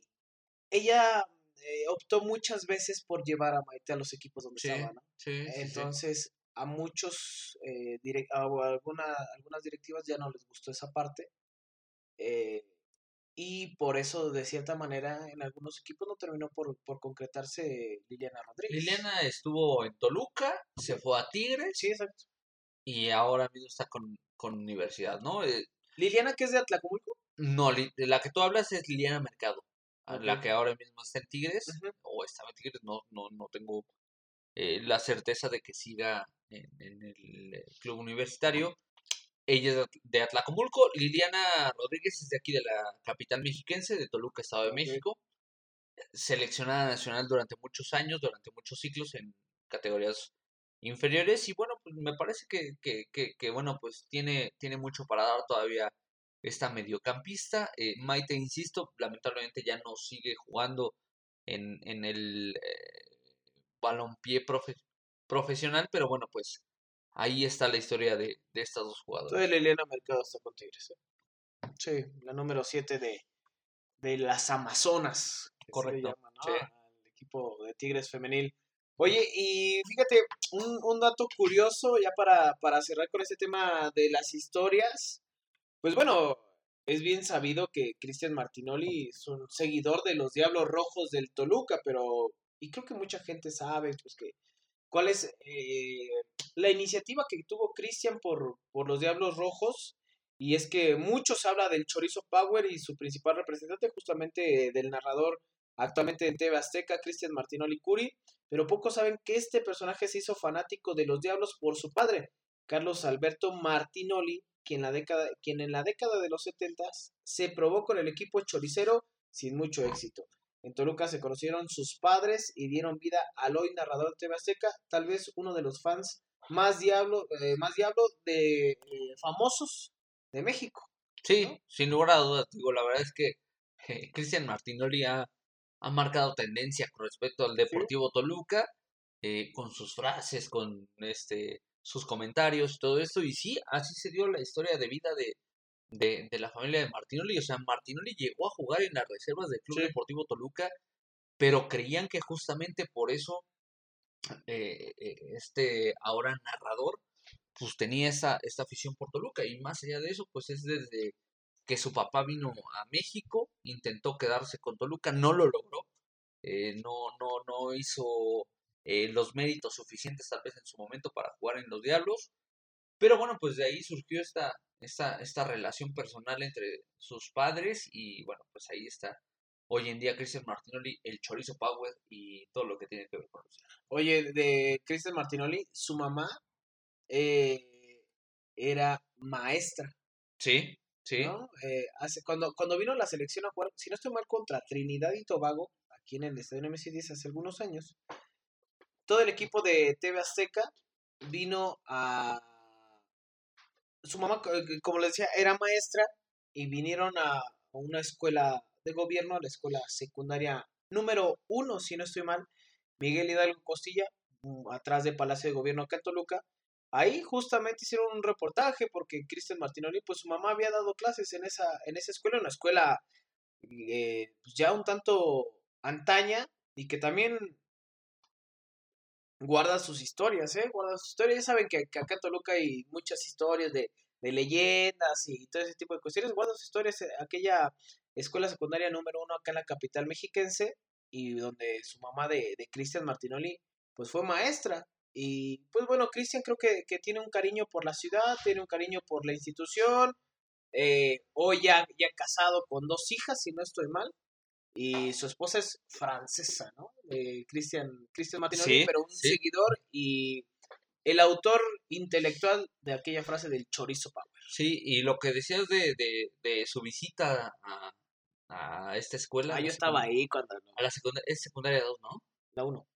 ella eh, optó muchas veces por llevar a Maite a los equipos donde estaba, ¿no? Entonces, a muchos, eh, a alguna, algunas directivas ya no les gustó esa parte. Eh, y por eso, de cierta manera, en algunos equipos no terminó por, por concretarse Liliana Rodríguez. Liliana estuvo en Toluca, se fue a Tigres. Sí, exacto. Y ahora mismo está con, con Universidad, ¿no? Eh, ¿Liliana que es de Atlacomulco? No, la que tú hablas es Liliana Mercado. La que ahora mismo está en Tigres, o estaba en Tigres, no, no, no tengo eh, la certeza de que siga en, en el eh, club universitario. Ella es de Atlacomulco. Liliana Rodríguez es de aquí de la capital mexiquense, de Toluca, Estado de México. Seleccionada nacional durante muchos años, durante muchos ciclos en categorías inferiores. Y bueno, pues me parece que, que, que, bueno, pues tiene, tiene mucho para dar todavía esta mediocampista. Eh, Maite, insisto, lamentablemente ya no sigue jugando en, en el eh, balompié profesional, pero bueno, pues ahí está la historia de, de estas dos jugadoras. Entonces Liliana Mercado está con Tigres. ¿eh? Sí, la número 7 de, de las Amazonas. Correcto. El equipo de Tigres femenil. Oye, y fíjate, un, un dato curioso ya para, para cerrar con este tema de las historias. Pues bueno, es bien sabido que Cristian Martinoli es un seguidor de los Diablos Rojos del Toluca, pero, y creo que mucha gente sabe, pues que cuál es eh, la iniciativa que tuvo Cristian por, por los Diablos Rojos. Y es que muchos habla del Chorizo Power y su principal representante, justamente del narrador actualmente en TV Azteca, Cristian Martinoli Curi, pero pocos saben que este personaje se hizo fanático de los Diablos por su padre, Carlos Alberto Martinoli, quien, la década, quien en la década de los 70 se probó con el equipo choricero sin mucho éxito. En Toluca se conocieron sus padres y dieron vida al hoy narrador de TV Azteca, tal vez uno de los fans más diablo, eh, más diablo de eh, famosos de México. Sí, sin lugar a dudas, digo, la verdad es que eh, Cristian Martinoli ha, ha, marcado tendencia con respecto al Deportivo Toluca, con sus frases, con este sus comentarios, todo esto, y sí, así se dio la historia de vida de, de, de la familia de Martinoli. O sea, Martinoli llegó a jugar en las reservas del Club Deportivo Toluca, pero creían que justamente por eso eh, eh, este ahora narrador pues tenía esa, esta afición por Toluca y más allá de eso pues es desde que su papá vino a México, intentó quedarse con Toluca, no lo logró, eh, no, no, no hizo los méritos suficientes tal vez en su momento para jugar en los Diablos, pero bueno, pues de ahí surgió esta, esta, esta relación personal entre sus padres y bueno, pues ahí está hoy en día Cristian Martinoli, el chorizo power y todo lo que tiene que ver con eso. Oye, de Cristian Martinoli, su mamá eh, era maestra. Sí, sí. Eh, hace, cuando, cuando vino la selección a jugar, si no estoy mal, contra Trinidad y Tobago, aquí en el Estadio MC10 hace algunos años, todo el equipo de TV Azteca vino a su mamá, eh, como les decía, era maestra y vinieron a una escuela de gobierno, a la escuela secundaria número uno, si no estoy mal, Miguel Hidalgo Costilla, mm, atrás del Palacio de Gobierno acá en Toluca. Ahí justamente hicieron un reportaje porque Cristian Martinoli, pues su mamá había dado clases en esa, en esa escuela, una escuela eh, pues ya un tanto antaña y que también guarda sus historias, ¿eh? Guarda sus historias. Ya saben que, acá en Toluca hay muchas historias de, leyendas y todo ese tipo de cuestiones. Guarda sus historias. Aquella escuela secundaria número uno acá en la capital mexiquense y donde su mamá de, de Cristian Martinoli pues fue maestra. Y pues bueno, Cristian creo que, tiene un cariño por la ciudad, tiene un cariño por la institución. Eh, hoy ya, ya casado con dos hijas, si no estoy mal y su esposa es francesa, ¿no? Eh, Cristian Christian Martinoli, pero un seguidor y el autor intelectual de aquella frase del chorizo power. Sí, y lo que decías de, de, su visita a, a, esta escuela. Ah, yo estaba ahí cuando... A la secundaria, es secundaria 2, ¿no? La 1.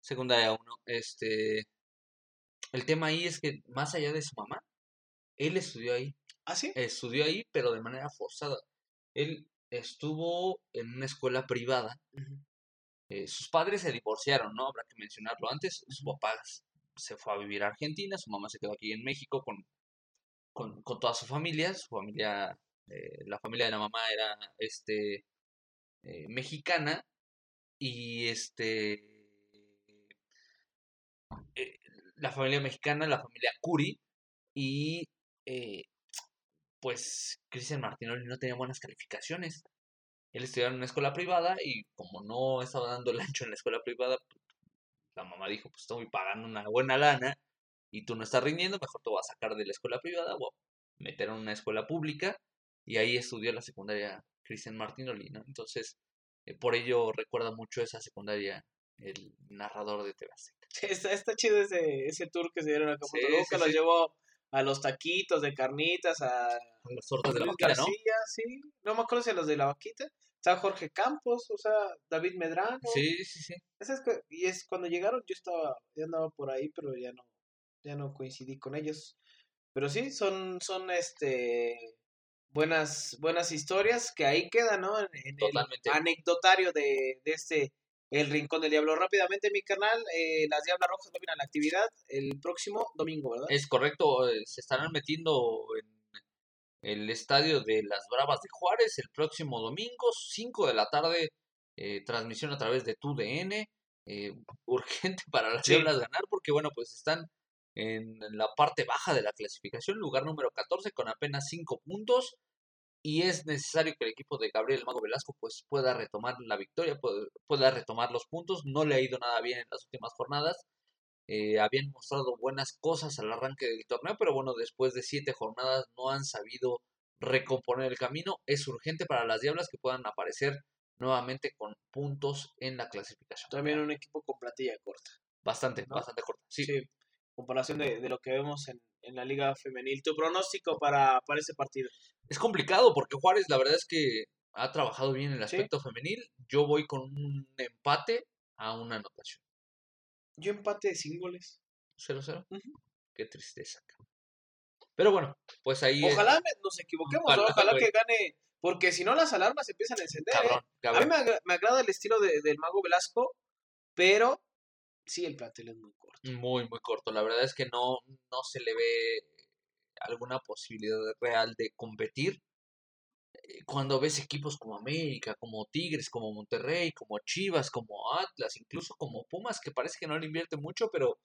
Secundaria 1. Este, el tema ahí es que más allá de su mamá, él estudió ahí. ¿Ah, sí? Estudió ahí, pero de manera forzada. Él estuvo en una escuela privada. Eh, sus padres se divorciaron, ¿no? Habrá que mencionarlo antes. Su papá se fue a vivir a Argentina, su mamá se quedó aquí en México con, con, con toda su familia. Su familia, eh, la familia de la mamá era este eh, mexicana y este la familia mexicana, la familia Curi y pues Cristian Martinoli no tenía buenas calificaciones. Él estudiaba en una escuela privada y como no estaba dando el ancho en la escuela privada, pues, la mamá dijo, pues estoy pagando una buena lana y tú no estás rindiendo, mejor te voy a sacar de la escuela privada o meter en una escuela pública y ahí estudió la secundaria Cristian Martinoli, ¿no? Entonces, eh, por ello recuerda mucho esa secundaria el narrador de TV Sí, está, chido ese, ese tour que se dieron a sí, lo llevó a los taquitos de carnitas, a, las tortas de la vaquita, ¿no? sí. No me acuerdo si a los de la vaquita. Está Jorge Campos, o sea, David Medrano. Sí, sí, sí. y es cuando llegaron, yo estaba, ya andaba por ahí, pero ya no, ya no coincidí con ellos. Pero sí, son, son este buenas, buenas historias que ahí quedan, ¿no? En, el anecdotario de, de este el Rincón del Diablo. Rápidamente, mi canal, eh, las Diablas Rojas a la actividad el próximo domingo, ¿verdad? Es correcto, eh, se estarán metiendo en el estadio de las Bravas de Juárez el próximo domingo, 5 de la tarde, eh, transmisión a través de TUDN. Eh, urgente para las Diablas ganar porque, bueno, pues están en la parte baja de la clasificación, lugar número 14 con apenas 5 puntos y es necesario que el equipo de Gabriel Mago Velasco pues pueda retomar la victoria, pueda, retomar los puntos. No le ha ido nada bien en las últimas jornadas. Eh, habían mostrado buenas cosas al arranque del torneo, pero bueno, después de siete jornadas no han sabido recomponer el camino. Es urgente para las Diablas que puedan aparecer nuevamente con puntos en la clasificación. También un equipo con platilla corta. Bastante, bastante corta. Sí. sí. comparación de, de, lo que vemos en, en, la Liga Femenil. ¿Tu pronóstico para, para ese partido? Es complicado porque Juárez, la verdad es que ha trabajado bien en el aspecto ¿Sí? femenil. Yo voy con un empate a una anotación. Yo empate sin goles. 0-0. Uh -huh. Qué tristeza. Pero bueno, pues ahí. Ojalá nos equivoquemos, ojalá, ojalá que gane. Porque si no, las alarmas empiezan a encender. Cabrón, ¿eh? cabrón. A mí me, me, agrada el estilo de, del Mago Velasco, pero sí, el plantel es muy corto. Muy, muy corto. La verdad es que no, no se le ve alguna posibilidad real de competir. Eh, Cuando ves equipos como América, como Tigres, como Monterrey, como Chivas, como Atlas, incluso como Pumas, que parece que no le invierte mucho, pero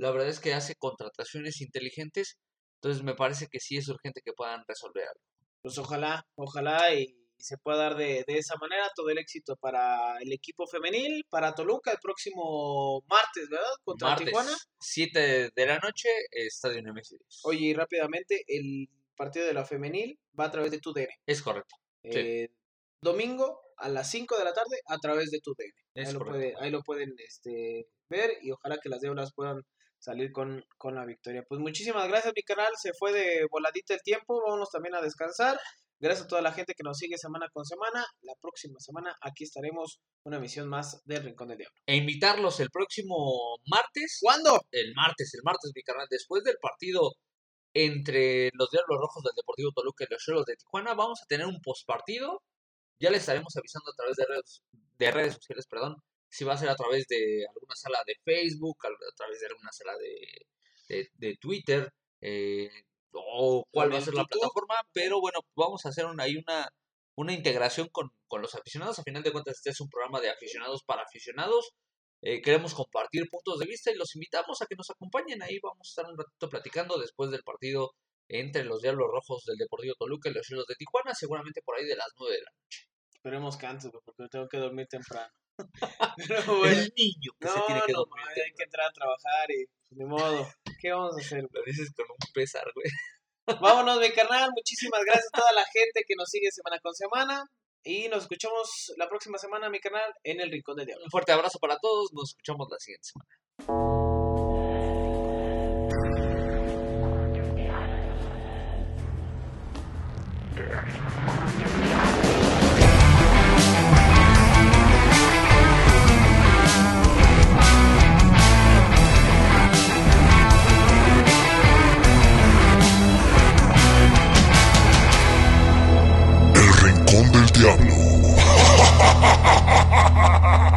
la verdad es que hace contrataciones inteligentes. Entonces me parece que sí es urgente que puedan resolver algo. Pues ojalá, ojalá y se pueda dar de, de, esa manera todo el éxito para el equipo femenil, para Toluca el próximo martes, ¿verdad? Contra martes, Tijuana. 7 de la noche, Estadio Nemesis. Oye, y rápidamente, el partido de la femenil va a través de tu DN. Es correcto. Eh, sí. Domingo a las 5 de la tarde a través de tu DN. Es ahí, lo puede, ahí lo pueden este, ver y ojalá que las deudas puedan salir con, con la victoria. Pues muchísimas gracias, mi canal. Se fue de voladita el tiempo. Vámonos también a descansar. Gracias a toda la gente que nos sigue semana con semana. La próxima semana aquí estaremos una emisión más del Rincón del Diablo. E invitarlos el próximo martes. ¿Cuándo? El martes, el martes, mi canal. Después del partido entre los Diablos Rojos del Deportivo Toluca y los Cholos de Tijuana, vamos a tener un postpartido. Ya les estaremos avisando a través de redes, de redes sociales, perdón, si va a ser a través de alguna sala de Facebook, a través de alguna sala de, de, de Twitter, eh, o cuál va a ser la plataforma, pero bueno, vamos a hacer una, ahí una, una integración con, con, los aficionados. A final de cuentas, este es un programa de aficionados para aficionados. Eh, queremos compartir puntos de vista y los invitamos a que nos acompañen. Ahí vamos a estar un ratito platicando después del partido entre los Diablos Rojos del Deportivo Toluca y los Cielos de Tijuana, seguramente por ahí de las 9 de la noche. Esperemos que antes, porque tengo que dormir temprano. [laughs] Pero bueno, el niño que no, se tiene que no, dormir. Hay que entrar a trabajar y pues, de modo. ¿Qué vamos a hacer? Lo dices con un pesar, güey. [laughs] Vámonos, mi carnal. Muchísimas gracias a toda la gente que nos sigue semana con semana. Y nos escuchamos la próxima semana, mi canal, en el Rincón del Diablo. Un fuerte abrazo para todos. Nos escuchamos la siguiente semana. Diablo. [laughs]